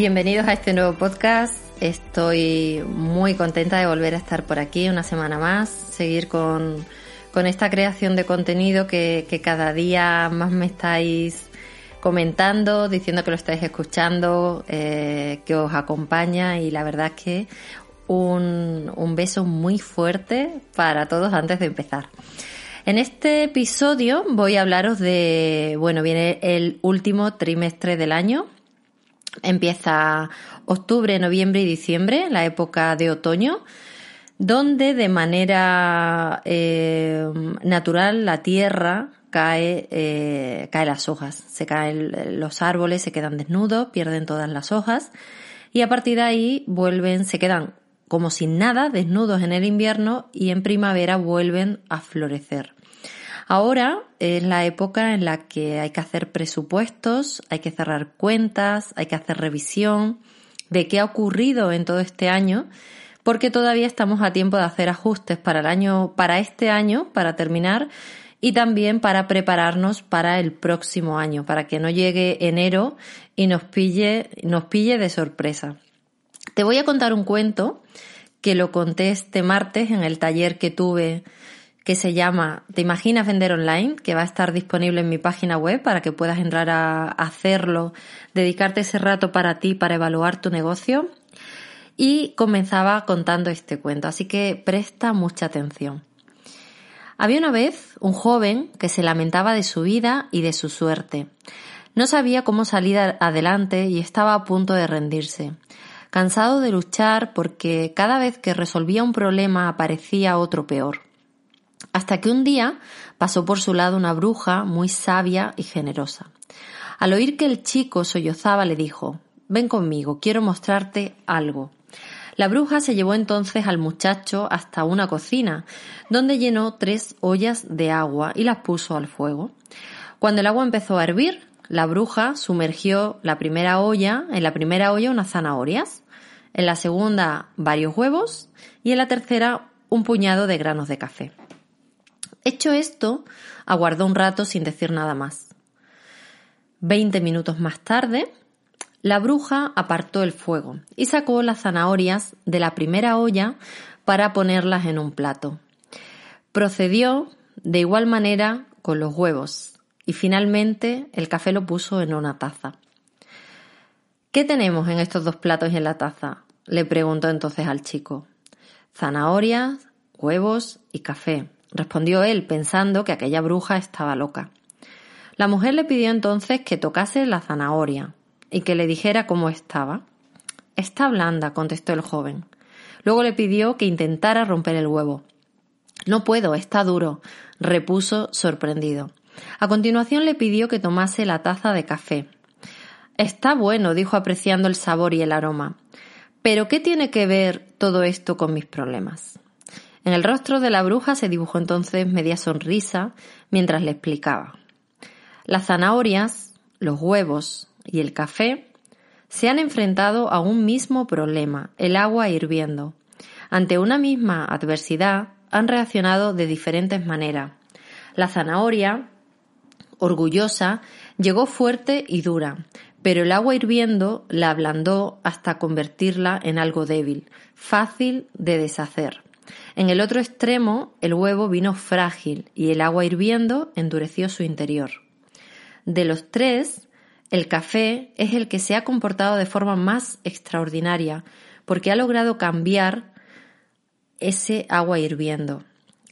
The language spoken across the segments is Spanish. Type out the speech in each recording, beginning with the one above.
Bienvenidos a este nuevo podcast. Estoy muy contenta de volver a estar por aquí una semana más, seguir con, esta creación de contenido que, cada día más me estáis comentando, diciendo que lo estáis escuchando, eh, que os acompaña y la verdad es que un, un beso muy fuerte para todos antes de empezar. En este episodio voy a hablaros de, bueno, viene el último trimestre del año, Empieza octubre, noviembre y diciembre, la época de otoño, donde de manera eh, natural la tierra cae, eh, cae las hojas, se caen los árboles, se quedan desnudos, pierden todas las hojas y a partir de ahí vuelven, se quedan como sin nada, desnudos en el invierno y en primavera vuelven a florecer. Ahora es la época en la que hay que hacer presupuestos, hay que cerrar cuentas, hay que hacer revisión de qué ha ocurrido en todo este año, porque todavía estamos a tiempo de hacer ajustes para el año, para este año, para terminar, y también para prepararnos para el próximo año, para que no llegue enero y nos pille, nos pille de sorpresa. Te voy a contar un cuento que lo conté este martes en el taller que tuve que se llama Te imaginas vender online, que va a estar disponible en mi página web para que puedas entrar a hacerlo, dedicarte ese rato para ti, para evaluar tu negocio. Y comenzaba contando este cuento, así que presta mucha atención. Había una vez un joven que se lamentaba de su vida y de su suerte. No sabía cómo salir adelante y estaba a punto de rendirse. Cansado de luchar porque cada vez que resolvía un problema aparecía otro peor hasta que un día pasó por su lado una bruja muy sabia y generosa. Al oír que el chico sollozaba le dijo Ven conmigo, quiero mostrarte algo. La bruja se llevó entonces al muchacho hasta una cocina, donde llenó tres ollas de agua y las puso al fuego. Cuando el agua empezó a hervir, la bruja sumergió la primera olla, en la primera olla unas zanahorias, en la segunda varios huevos y en la tercera un puñado de granos de café. Hecho esto, aguardó un rato sin decir nada más. Veinte minutos más tarde, la bruja apartó el fuego y sacó las zanahorias de la primera olla para ponerlas en un plato. Procedió de igual manera con los huevos y finalmente el café lo puso en una taza. ¿Qué tenemos en estos dos platos y en la taza? le preguntó entonces al chico. Zanahorias, huevos y café, respondió él, pensando que aquella bruja estaba loca. La mujer le pidió entonces que tocase la zanahoria y que le dijera cómo estaba. Está blanda, contestó el joven. Luego le pidió que intentara romper el huevo. No puedo, está duro, repuso sorprendido. A continuación le pidió que tomase la taza de café. Está bueno, dijo apreciando el sabor y el aroma. Pero ¿qué tiene que ver todo esto con mis problemas? En el rostro de la bruja se dibujó entonces media sonrisa mientras le explicaba. Las zanahorias, los huevos y el café se han enfrentado a un mismo problema, el agua hirviendo. Ante una misma adversidad han reaccionado de diferentes maneras. La zanahoria, orgullosa, llegó fuerte y dura, pero el agua hirviendo la ablandó hasta convertirla en algo débil, fácil de deshacer. En el otro extremo, el huevo vino frágil y el agua hirviendo endureció su interior. De los tres, el café es el que se ha comportado de forma más extraordinaria porque ha logrado cambiar ese agua hirviendo.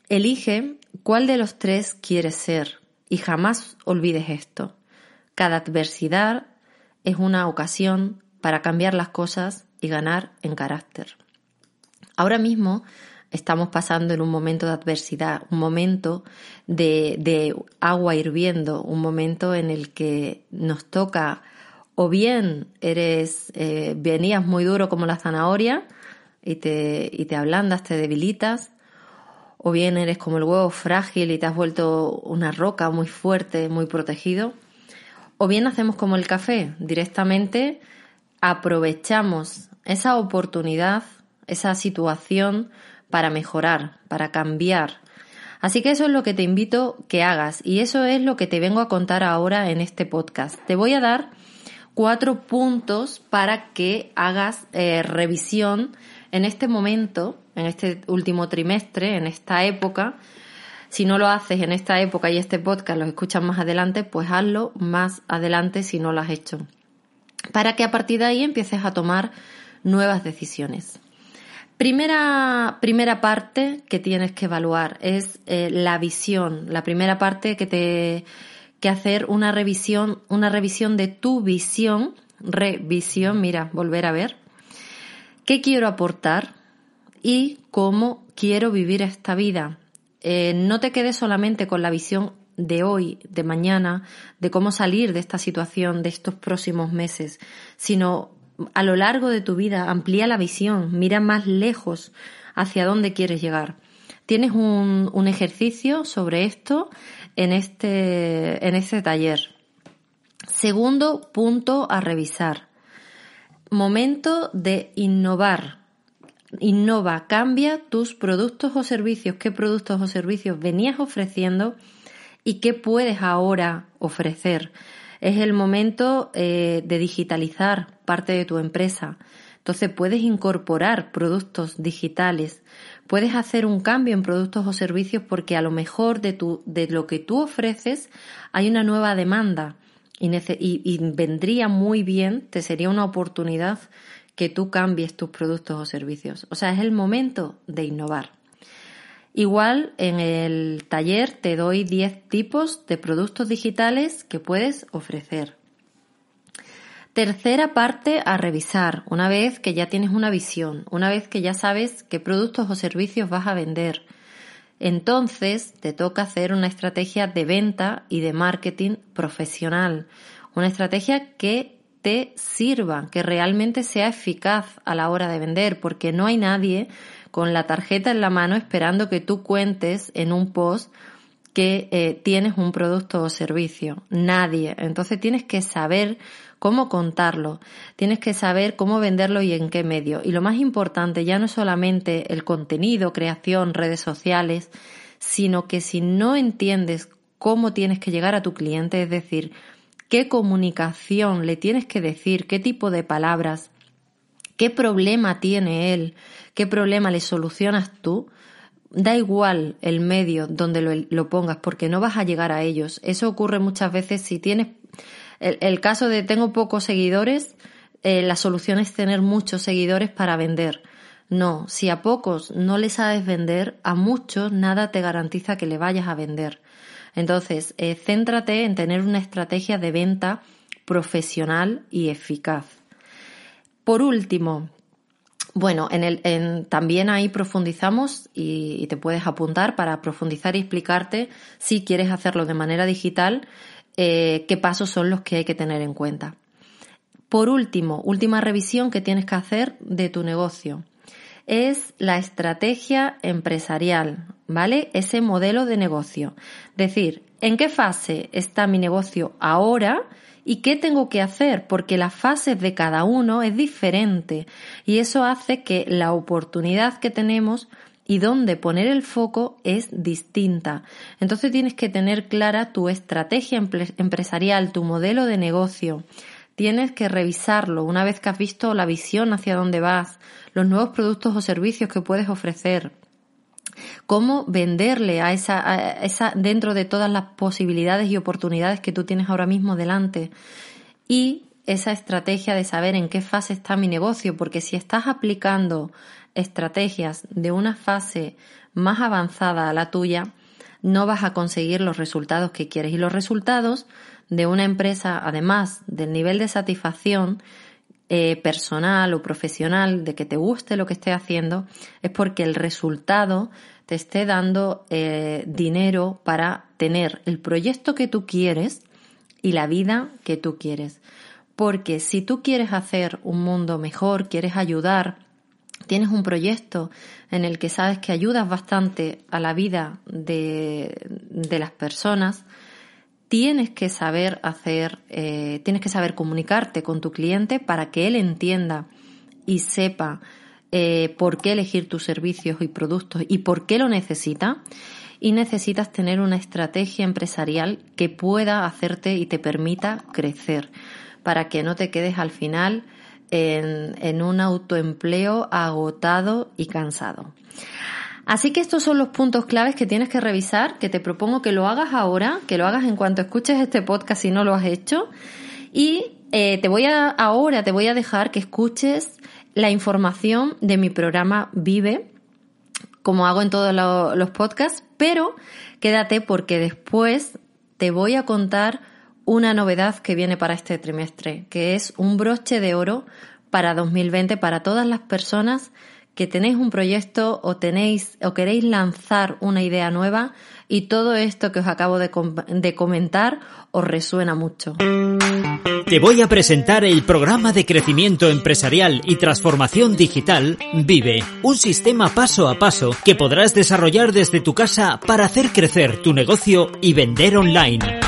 Elige cuál de los tres quieres ser y jamás olvides esto. Cada adversidad es una ocasión para cambiar las cosas y ganar en carácter. Ahora mismo estamos pasando en un momento de adversidad, un momento de, agua hirviendo, un momento en el que nos toca o bien eres, eh, venías muy duro como la zanahoria y te, y te ablandas, te debilitas, o bien eres como el huevo frágil y te has vuelto una roca muy fuerte, muy protegido, o bien hacemos como el café, directamente aprovechamos esa oportunidad, esa situación para mejorar, para cambiar. Así que eso es lo que te invito que hagas y eso es lo que te vengo a contar ahora en este podcast. Te voy a dar cuatro puntos para que hagas eh, revisión en este momento, en este último trimestre, en esta época. Si no lo haces en esta época y este podcast lo escuchas más adelante, pues hazlo más adelante si no lo has hecho. Para que a partir de ahí empieces a tomar nuevas decisiones. Primera, primera parte que tienes que evaluar es eh, la visión. La primera parte que te que hacer una revisión, una revisión de tu visión, revisión, mira, volver a ver, qué quiero aportar y cómo quiero vivir esta vida. Eh, no te quedes solamente con la visión de hoy, de mañana, de cómo salir de esta situación, de estos próximos meses, sino a lo largo de tu vida amplía la visión, mira más lejos hacia dónde quieres llegar. Tienes un, un ejercicio sobre esto en este, en este taller. Segundo punto a revisar. Momento de innovar. Innova, cambia tus productos o servicios. ¿Qué productos o servicios venías ofreciendo y qué puedes ahora ofrecer? Es el momento eh, de digitalizar parte de tu empresa. Entonces puedes incorporar productos digitales, puedes hacer un cambio en productos o servicios porque a lo mejor de, tu, de lo que tú ofreces hay una nueva demanda y, y vendría muy bien, te sería una oportunidad que tú cambies tus productos o servicios. O sea, es el momento de innovar. Igual en el taller te doy 10 tipos de productos digitales que puedes ofrecer. Tercera parte a revisar, una vez que ya tienes una visión, una vez que ya sabes qué productos o servicios vas a vender. Entonces te toca hacer una estrategia de venta y de marketing profesional, una estrategia que te sirva, que realmente sea eficaz a la hora de vender, porque no hay nadie con la tarjeta en la mano esperando que tú cuentes en un post que eh, tienes un producto o servicio. Nadie. Entonces tienes que saber cómo contarlo, tienes que saber cómo venderlo y en qué medio. Y lo más importante ya no es solamente el contenido, creación, redes sociales, sino que si no entiendes cómo tienes que llegar a tu cliente, es decir, qué comunicación le tienes que decir, qué tipo de palabras, qué problema tiene él, qué problema le solucionas tú, da igual el medio donde lo, pongas porque no vas a llegar a ellos. Eso ocurre muchas veces si tienes el, caso de tengo pocos seguidores, eh, la solución es tener muchos seguidores para vender. No, si a pocos no les sabes vender, a muchos nada te garantiza que le vayas a vender. Entonces, eh, céntrate en tener una estrategia de venta profesional y eficaz. Por último, bueno, en el, también ahí profundizamos y, te puedes apuntar para profundizar y explicarte si quieres hacerlo de manera digital, eh, qué pasos son los que hay que tener en cuenta. Por último, última revisión que tienes que hacer de tu negocio es la estrategia empresarial, ¿vale? Ese modelo de negocio. Decir, ¿en qué fase está mi negocio ahora? Y qué tengo que hacer, porque las fases de cada uno es diferente y eso hace que la oportunidad que tenemos y dónde poner el foco es distinta. Entonces tienes que tener clara tu estrategia empresarial, tu modelo de negocio. Tienes que revisarlo una vez que has visto la visión hacia dónde vas, los nuevos productos o servicios que puedes ofrecer, cómo venderle a esa, esa, dentro de todas las posibilidades y oportunidades que tú tienes ahora mismo delante. Y esa estrategia de saber en qué fase está mi negocio, porque si estás aplicando estrategias de una fase más avanzada a la tuya, no vas a conseguir los resultados que quieres. Y los resultados de una empresa, además del nivel de satisfacción, eh, personal o profesional, de que te guste lo que esté haciendo, es porque el resultado te esté dando eh, dinero para tener el proyecto que tú quieres y la vida que tú quieres. porque si tú quieres hacer un mundo mejor, quieres ayudar, tienes un proyecto en el que sabes que ayudas bastante a la vida de, de las personas, tienes que saber hacer, eh, tienes que saber comunicarte con tu cliente para que él entienda y sepa eh, por qué elegir tus servicios y productos y por qué lo necesita. Y necesitas tener una estrategia empresarial que pueda hacerte y te permita crecer para que no te quedes al final en, en un autoempleo agotado y cansado. Así que estos son los puntos claves que tienes que revisar, que te propongo que lo hagas ahora, que lo hagas en cuanto escuches este podcast si no lo has hecho. Y eh, te voy a, ahora te voy a dejar que escuches la información de mi programa Vive, como hago en todos los podcasts, pero quédate porque después te voy a contar una novedad que viene para este trimestre, que es un broche de oro para 2020 para todas las personas que tenéis un proyecto o tenéis o queréis lanzar una idea nueva y todo esto que os acabo de, comentar os resuena mucho. Te voy a presentar el programa de crecimiento empresarial y transformación digital Vive, un sistema paso a paso que podrás desarrollar desde tu casa para hacer crecer tu negocio y vender online.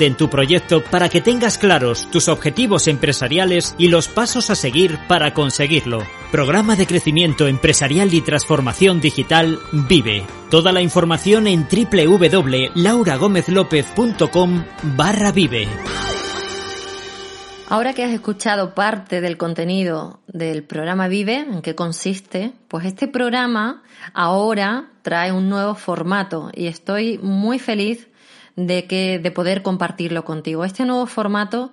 en tu proyecto para que tengas claros tus objetivos empresariales y los pasos a seguir para conseguirlo. Programa de crecimiento empresarial y transformación digital Vive. Toda la información en www.lauragomezlopez.com barra Vive. Ahora que has escuchado parte del contenido del programa Vive, en qué consiste, pues este programa ahora trae un nuevo formato y estoy muy feliz de, que, de poder compartirlo contigo. Este nuevo formato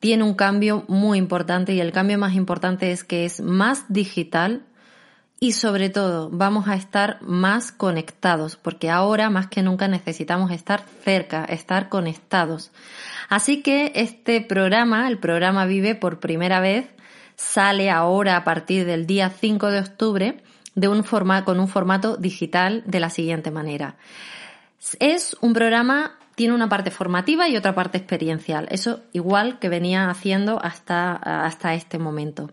tiene un cambio muy importante y el cambio más importante es que es más digital y sobre todo vamos a estar más conectados porque ahora más que nunca necesitamos estar cerca, estar conectados. Así que este programa, el programa Vive por primera vez, sale ahora a partir del día 5 de octubre de un forma, con un formato digital de la siguiente manera. Es un programa, tiene una parte formativa y otra parte experiencial. Eso igual que venía haciendo hasta, hasta este momento.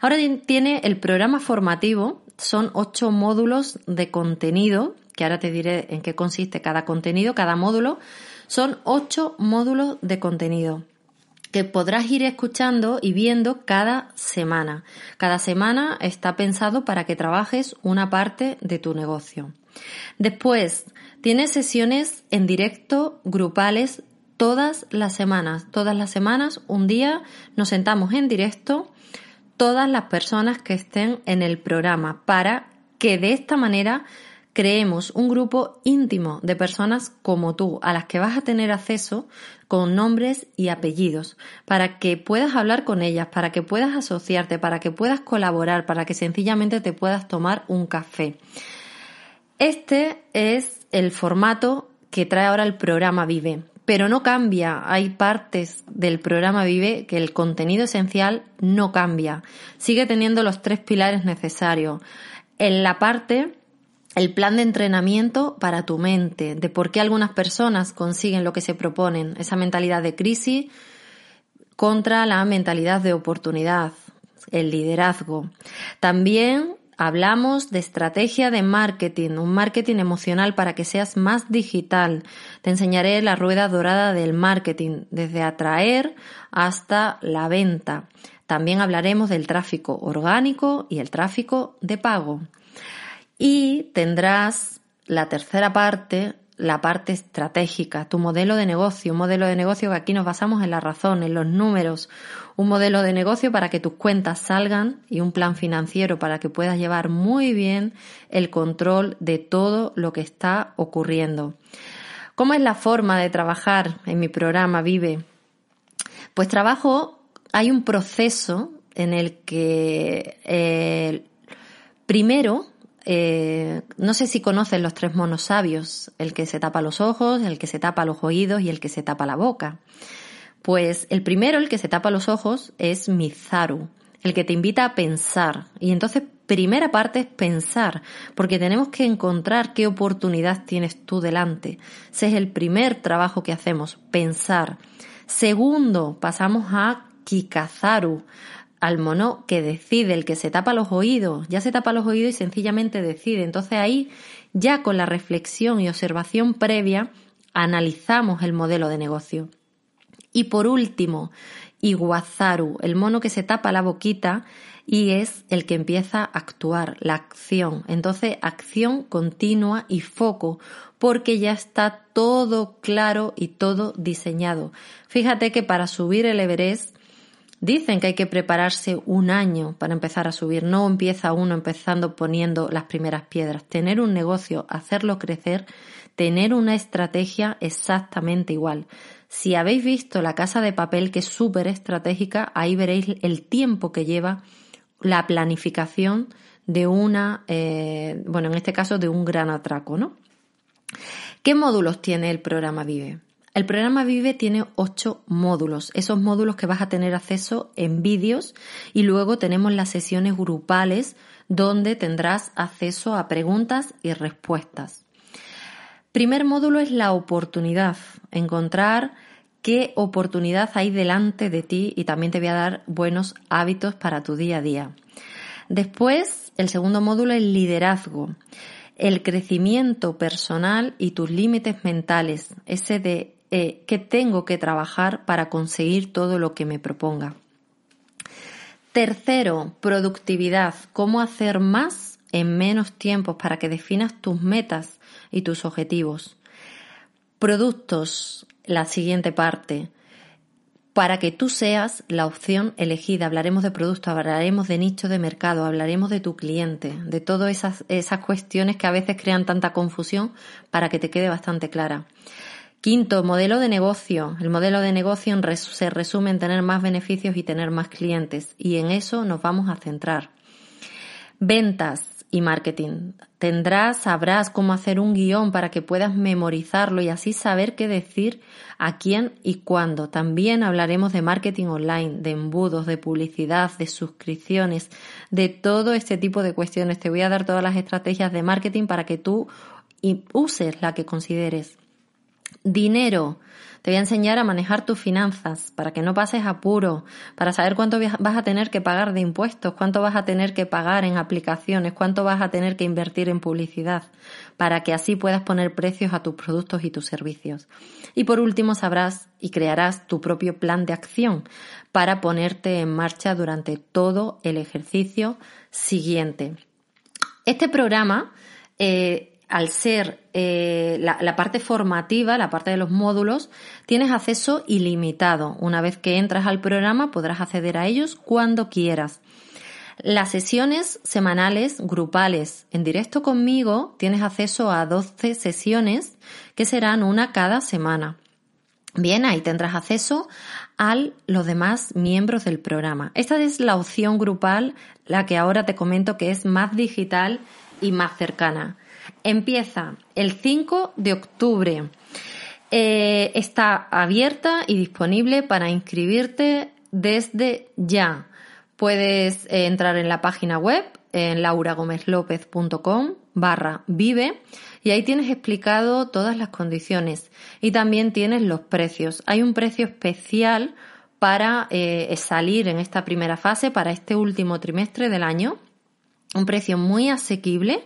Ahora tiene el programa formativo, son ocho módulos de contenido, que ahora te diré en qué consiste cada contenido, cada módulo. Son ocho módulos de contenido que podrás ir escuchando y viendo cada semana. Cada semana está pensado para que trabajes una parte de tu negocio. Después, tiene sesiones en directo grupales todas las semanas. Todas las semanas, un día nos sentamos en directo todas las personas que estén en el programa para que de esta manera creemos un grupo íntimo de personas como tú, a las que vas a tener acceso con nombres y apellidos, para que puedas hablar con ellas, para que puedas asociarte, para que puedas colaborar, para que sencillamente te puedas tomar un café. Este es el formato que trae ahora el programa Vive, pero no cambia. Hay partes del programa Vive que el contenido esencial no cambia. Sigue teniendo los tres pilares necesarios. En la parte, el plan de entrenamiento para tu mente, de por qué algunas personas consiguen lo que se proponen, esa mentalidad de crisis contra la mentalidad de oportunidad, el liderazgo. También Hablamos de estrategia de marketing, un marketing emocional para que seas más digital. Te enseñaré la rueda dorada del marketing, desde atraer hasta la venta. También hablaremos del tráfico orgánico y el tráfico de pago. Y tendrás la tercera parte, la parte estratégica, tu modelo de negocio, un modelo de negocio que aquí nos basamos en la razón, en los números, un modelo de negocio para que tus cuentas salgan y un plan financiero para que puedas llevar muy bien el control de todo lo que está ocurriendo. ¿Cómo es la forma de trabajar en mi programa Vive? Pues trabajo, hay un proceso en el que eh, primero, eh, no sé si conocen los tres monos sabios, el que se tapa los ojos, el que se tapa los oídos y el que se tapa la boca. Pues el primero, el que se tapa los ojos, es Mizaru, el que te invita a pensar. Y entonces, primera parte es pensar, porque tenemos que encontrar qué oportunidad tienes tú delante. Ese es el primer trabajo que hacemos, pensar. Segundo, pasamos a Kikazaru, al mono que decide, el que se tapa los oídos, ya se tapa los oídos y sencillamente decide. Entonces ahí, ya con la reflexión y observación previa, analizamos el modelo de negocio. Y por último, Iguazaru, el mono que se tapa la boquita y es el que empieza a actuar, la acción. Entonces, acción continua y foco, porque ya está todo claro y todo diseñado. Fíjate que para subir el Everest Dicen que hay que prepararse un año para empezar a subir. No empieza uno empezando poniendo las primeras piedras. Tener un negocio, hacerlo crecer, tener una estrategia exactamente igual. Si habéis visto la casa de papel, que es súper estratégica, ahí veréis el tiempo que lleva la planificación de una, eh, bueno, en este caso de un gran atraco, ¿no? ¿Qué módulos tiene el programa Vive? El programa Vive tiene ocho módulos, esos módulos que vas a tener acceso en vídeos y luego tenemos las sesiones grupales donde tendrás acceso a preguntas y respuestas. Primer módulo es la oportunidad, encontrar qué oportunidad hay delante de ti y también te voy a dar buenos hábitos para tu día a día. Después, el segundo módulo es liderazgo el crecimiento personal y tus límites mentales, ese de eh, que tengo que trabajar para conseguir todo lo que me proponga. Tercero, productividad. ¿Cómo hacer más en menos tiempo para que definas tus metas y tus objetivos? Productos, la siguiente parte. Para que tú seas la opción elegida. Hablaremos de productos, hablaremos de nicho de mercado, hablaremos de tu cliente, de todas esas, esas cuestiones que a veces crean tanta confusión para que te quede bastante clara. Quinto, modelo de negocio. El modelo de negocio se resume en tener más beneficios y tener más clientes y en eso nos vamos a centrar. Ventas y marketing. Tendrás, sabrás cómo hacer un guion para que puedas memorizarlo y así saber qué decir a quién y cuándo. También hablaremos de marketing online, de embudos, de publicidad, de suscripciones, de todo este tipo de cuestiones. Te voy a dar todas las estrategias de marketing para que tú uses la que consideres. Dinero. Te voy a enseñar a manejar tus finanzas para que no pases apuro, para saber cuánto vas a tener que pagar de impuestos, cuánto vas a tener que pagar en aplicaciones, cuánto vas a tener que invertir en publicidad, para que así puedas poner precios a tus productos y tus servicios. Y por último sabrás y crearás tu propio plan de acción para ponerte en marcha durante todo el ejercicio siguiente. Este programa eh, al ser eh, la, parte formativa, la parte de los módulos, tienes acceso ilimitado. Una vez que entras al programa podrás acceder a ellos cuando quieras. Las sesiones semanales, grupales, en directo conmigo, tienes acceso a 12 sesiones que serán una cada semana. Bien, ahí tendrás acceso a los demás miembros del programa. Esta es la opción grupal, la que ahora te comento que es más digital y más cercana. Empieza el 5 de octubre. Eh, está abierta y disponible para inscribirte desde ya. Puedes eh, entrar en la página web en lauragomezlopez.com barra vive y ahí tienes explicado todas las condiciones y también tienes los precios. Hay un precio especial para eh, salir en esta primera fase, para este último trimestre del año. Un precio muy asequible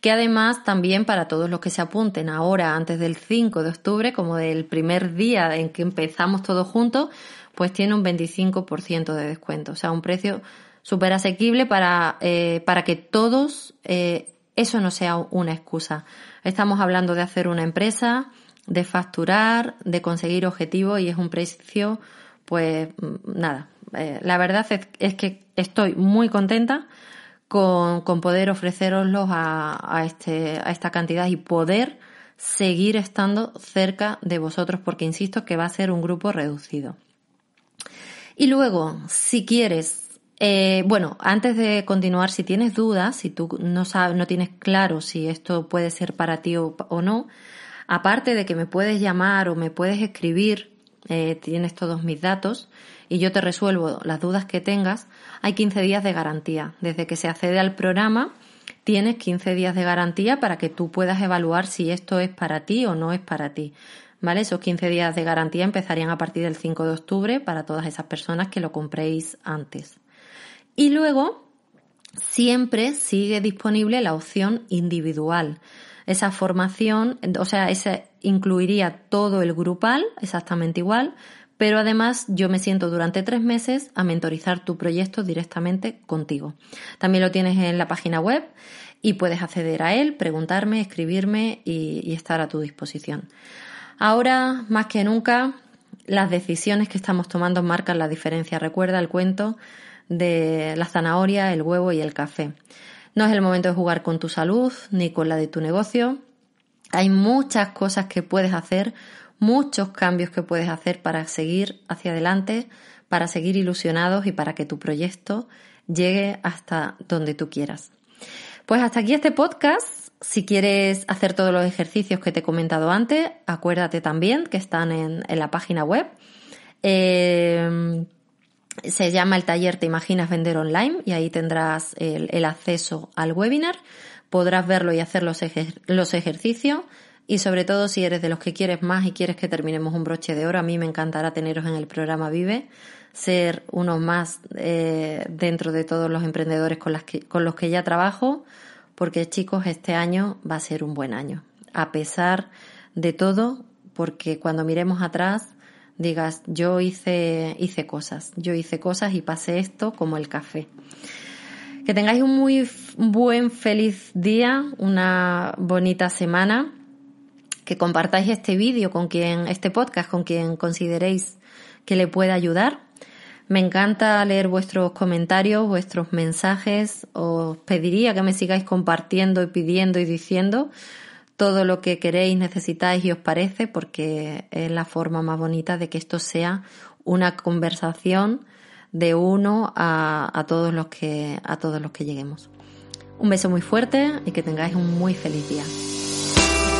que además también para todos los que se apunten ahora antes del 5 de octubre, como del primer día en que empezamos todos juntos, pues tiene un 25% de descuento, o sea, un precio súper asequible para, eh, para que todos eh, eso no sea una excusa. Estamos hablando de hacer una empresa, de facturar, de conseguir objetivos y es un precio, pues nada. Eh, la verdad es que estoy muy contenta con, con poder ofreceroslos a, a, este, a esta cantidad y poder seguir estando cerca de vosotros, porque insisto que va a ser un grupo reducido. Y luego, si quieres, eh, bueno, antes de continuar, si tienes dudas, si tú no sabes, no tienes claro si esto puede ser para ti o, no, aparte de que me puedes llamar o me puedes escribir, eh, tienes todos mis datos y yo te resuelvo las dudas que tengas, hay 15 días de garantía. Desde que se accede al programa, tienes 15 días de garantía para que tú puedas evaluar si esto es para ti o no es para ti. ¿Vale? Esos 15 días de garantía empezarían a partir del 5 de octubre para todas esas personas que lo compréis antes. Y luego, siempre sigue disponible la opción individual. Esa formación, o sea, ese incluiría todo el grupal, exactamente igual, pero además yo me siento durante tres meses a mentorizar tu proyecto directamente contigo. También lo tienes en la página web y puedes acceder a él, preguntarme, escribirme y, estar a tu disposición. Ahora, más que nunca, las decisiones que estamos tomando marcan la diferencia. Recuerda el cuento de la zanahoria, el huevo y el café. No es el momento de jugar con tu salud ni con la de tu negocio. Hay muchas cosas que puedes hacer muchos cambios que puedes hacer para seguir hacia adelante, para seguir ilusionados y para que tu proyecto llegue hasta donde tú quieras. Pues hasta aquí este podcast. Si quieres hacer todos los ejercicios que te he comentado antes, acuérdate también que están en, la página web. Eh, se llama el taller Te Imaginas Vender Online y ahí tendrás el, acceso al webinar. Podrás verlo y hacer los, los ejercicios y sobre todo si eres de los que quieres más y quieres que terminemos un broche de oro, a mí me encantará teneros en el programa Vive, ser uno más eh, dentro de todos los emprendedores con, las con los que ya trabajo, porque chicos, este año va a ser un buen año, a pesar de todo, porque cuando miremos atrás digas, yo hice, hice cosas, yo hice cosas y pasé esto como el café. Que tengáis un muy buen, feliz día, una bonita semana que compartáis este vídeo con quien, este podcast con quien consideréis que le pueda ayudar. Me encanta leer vuestros comentarios, vuestros mensajes. Os pediría que me sigáis compartiendo y pidiendo y diciendo todo lo que queréis, necesitáis y os parece, porque es la forma más bonita de que esto sea una conversación de uno a, a todos los que a todos los que lleguemos. Un beso muy fuerte y que tengáis un muy feliz día.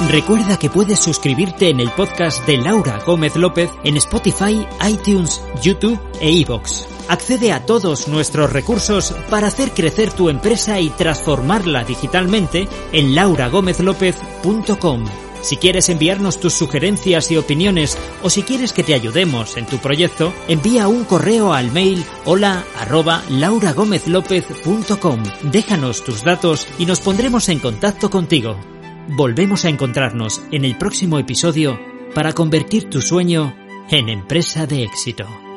Recuerda que puedes suscribirte en el podcast de Laura Gómez López en Spotify, iTunes, YouTube e iVoox. Accede a todos nuestros recursos para hacer crecer tu empresa y transformarla digitalmente en lauragomezlopez.com. Si quieres enviarnos tus sugerencias y opiniones o si quieres que te ayudemos en tu proyecto, envía un correo al mail hola arroba lauragomezlopez.com. Déjanos tus datos y nos pondremos en contacto contigo. Volvemos a encontrarnos en el próximo episodio para convertir tu sueño en empresa de éxito.